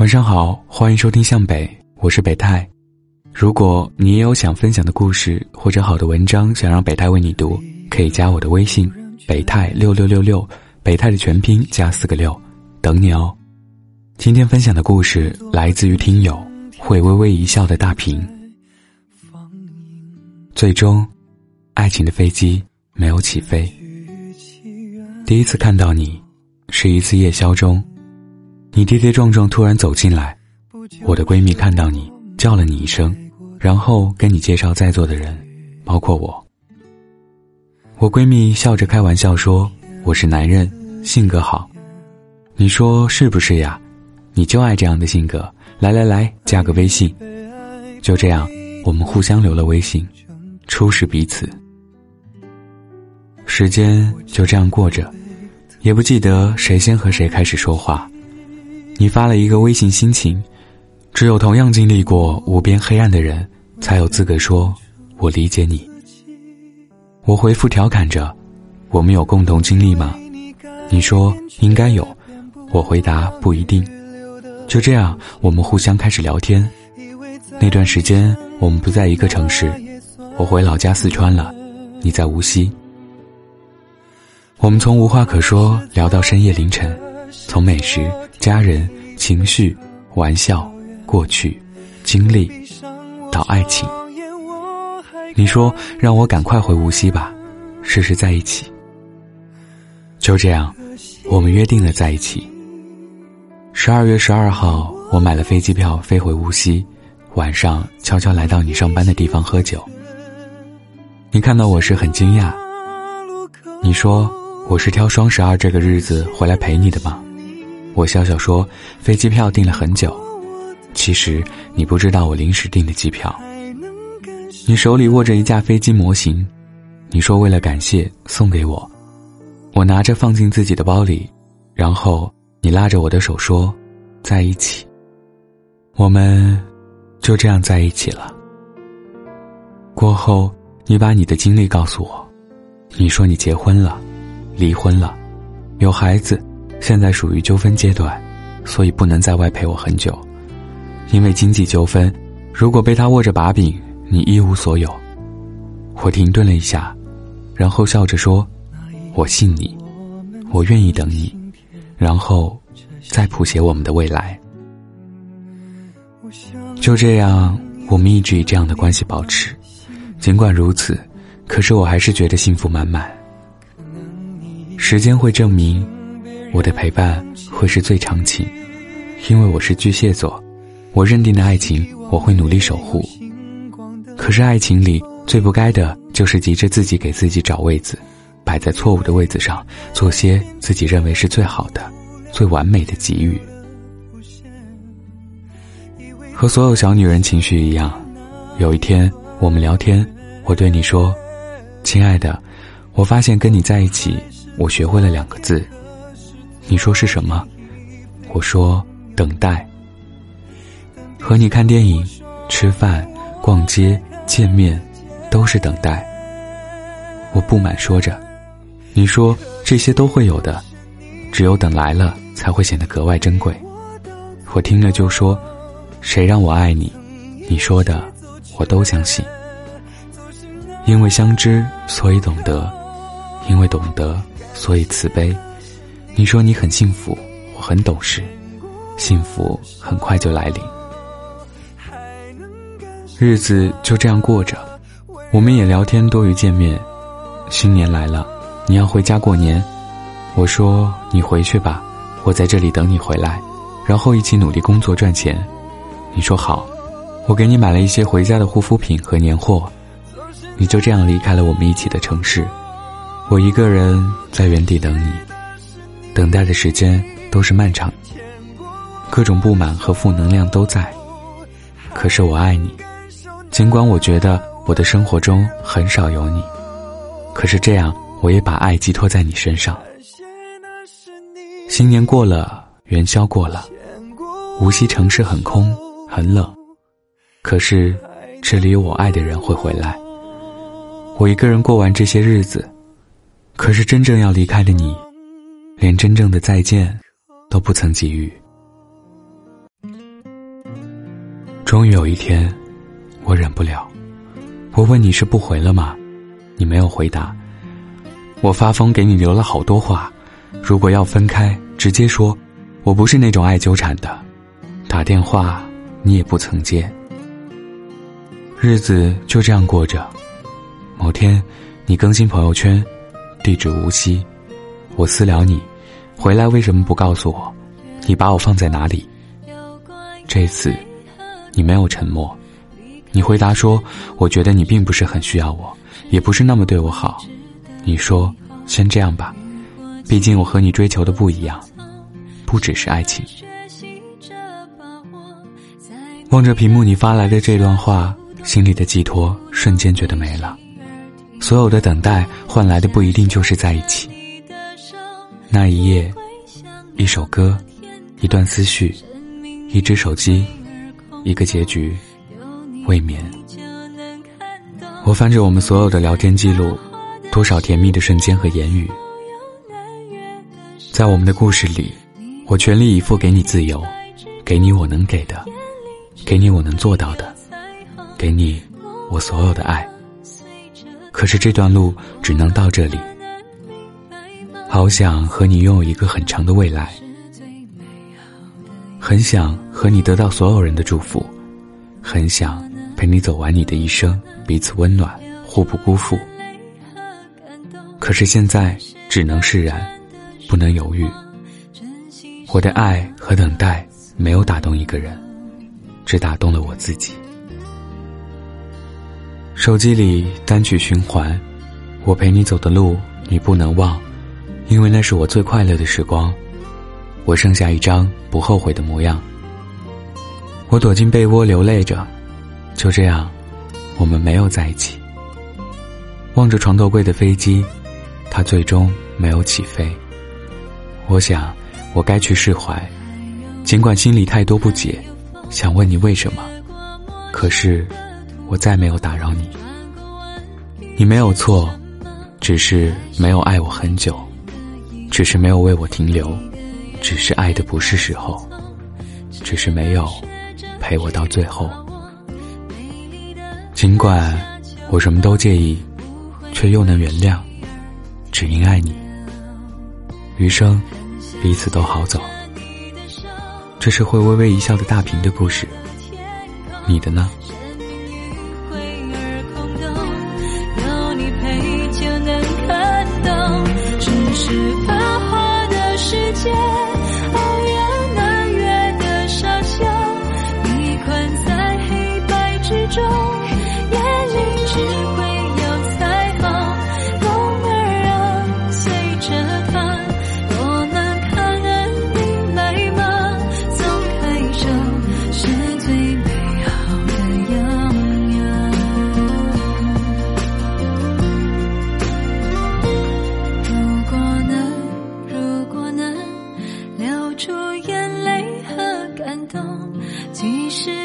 晚上好，欢迎收听向北，我是北太。如果你也有想分享的故事或者好的文章，想让北太为你读，可以加我的微信北太六六六六，北太的全拼加四个六，等你哦。今天分享的故事来自于听友会微微一笑的大屏。最终，爱情的飞机没有起飞。第一次看到你，是一次夜宵中。你跌跌撞撞突然走进来，我的闺蜜看到你叫了你一声，然后跟你介绍在座的人，包括我。我闺蜜笑着开玩笑说：“我是男人，性格好。”你说是不是呀？你就爱这样的性格。来来来，加个微信。就这样，我们互相留了微信，初识彼此。时间就这样过着，也不记得谁先和谁开始说话。你发了一个微信心情，只有同样经历过无边黑暗的人，才有资格说“我理解你”。我回复调侃着：“我们有共同经历吗？”你说应该有，我回答不一定。就这样，我们互相开始聊天。那段时间，我们不在一个城市，我回老家四川了，你在无锡。我们从无话可说聊到深夜凌晨，从美食。家人、情绪、玩笑、过去、经历，到爱情。你说让我赶快回无锡吧，试试在一起。就这样，我们约定了在一起。十二月十二号，我买了飞机票飞回无锡，晚上悄悄来到你上班的地方喝酒。你看到我时很惊讶，你说我是挑双十二这个日子回来陪你的吗？我笑笑说：“飞机票订了很久，其实你不知道我临时订的机票。”你手里握着一架飞机模型，你说为了感谢送给我，我拿着放进自己的包里，然后你拉着我的手说：“在一起。”我们就这样在一起了。过后，你把你的经历告诉我，你说你结婚了，离婚了，有孩子。现在属于纠纷阶段，所以不能在外陪我很久。因为经济纠纷，如果被他握着把柄，你一无所有。我停顿了一下，然后笑着说：“我信你，我愿意等你，然后再谱写我们的未来。”就这样，我们一直以这样的关系保持。尽管如此，可是我还是觉得幸福满满。时间会证明。我的陪伴会是最长情，因为我是巨蟹座，我认定的爱情我会努力守护。可是爱情里最不该的就是急着自己给自己找位子，摆在错误的位子上，做些自己认为是最好的、最完美的给予。和所有小女人情绪一样，有一天我们聊天，我对你说：“亲爱的，我发现跟你在一起，我学会了两个字。”你说是什么？我说等待。和你看电影、吃饭、逛街、见面，都是等待。我不满说着，你说这些都会有的，只有等来了才会显得格外珍贵。我听了就说，谁让我爱你？你说的我都相信。因为相知，所以懂得；因为懂得，所以慈悲。你说你很幸福，我很懂事，幸福很快就来临。日子就这样过着，我们也聊天多于见面。新年来了，你要回家过年，我说你回去吧，我在这里等你回来，然后一起努力工作赚钱。你说好，我给你买了一些回家的护肤品和年货。你就这样离开了我们一起的城市，我一个人在原地等你。等待的时间都是漫长，各种不满和负能量都在。可是我爱你，尽管我觉得我的生活中很少有你，可是这样我也把爱寄托在你身上。新年过了，元宵过了，无锡城市很空很冷，可是这里有我爱的人会回来。我一个人过完这些日子，可是真正要离开的你。连真正的再见都不曾给予。终于有一天，我忍不了，我问你是不回了吗？你没有回答。我发疯给你留了好多话，如果要分开，直接说。我不是那种爱纠缠的，打电话你也不曾接。日子就这样过着。某天，你更新朋友圈，地址无锡，我私聊你，回来为什么不告诉我？你把我放在哪里？这次，你没有沉默，你回答说：“我觉得你并不是很需要我，也不是那么对我好。”你说：“先这样吧，毕竟我和你追求的不一样，不只是爱情。”望着屏幕你发来的这段话，心里的寄托瞬间觉得没了。所有的等待换来的不一定就是在一起。那一夜，一首歌，一段思绪，一只手机，一个结局，未眠。我翻着我们所有的聊天记录，多少甜蜜的瞬间和言语。在我们的故事里，我全力以赴给你自由，给你我能给的，给你我能做到的，给你我所有的爱。可是这段路只能到这里。好想和你拥有一个很长的未来，很想和你得到所有人的祝福，很想陪你走完你的一生，彼此温暖，互不辜负。可是现在只能释然，不能犹豫。我的爱和等待没有打动一个人，只打动了我自己。手机里单曲循环，我陪你走的路你不能忘，因为那是我最快乐的时光。我剩下一张不后悔的模样。我躲进被窝流泪着，就这样，我们没有在一起。望着床头柜的飞机，它最终没有起飞。我想，我该去释怀，尽管心里太多不解，想问你为什么，可是。我再没有打扰你，你没有错，只是没有爱我很久，只是没有为我停留，只是爱的不是时候，只是没有陪我到最后。尽管我什么都介意，却又能原谅，只因爱你。余生，彼此都好走。这是会微微一笑的大屏的故事，你的呢？即使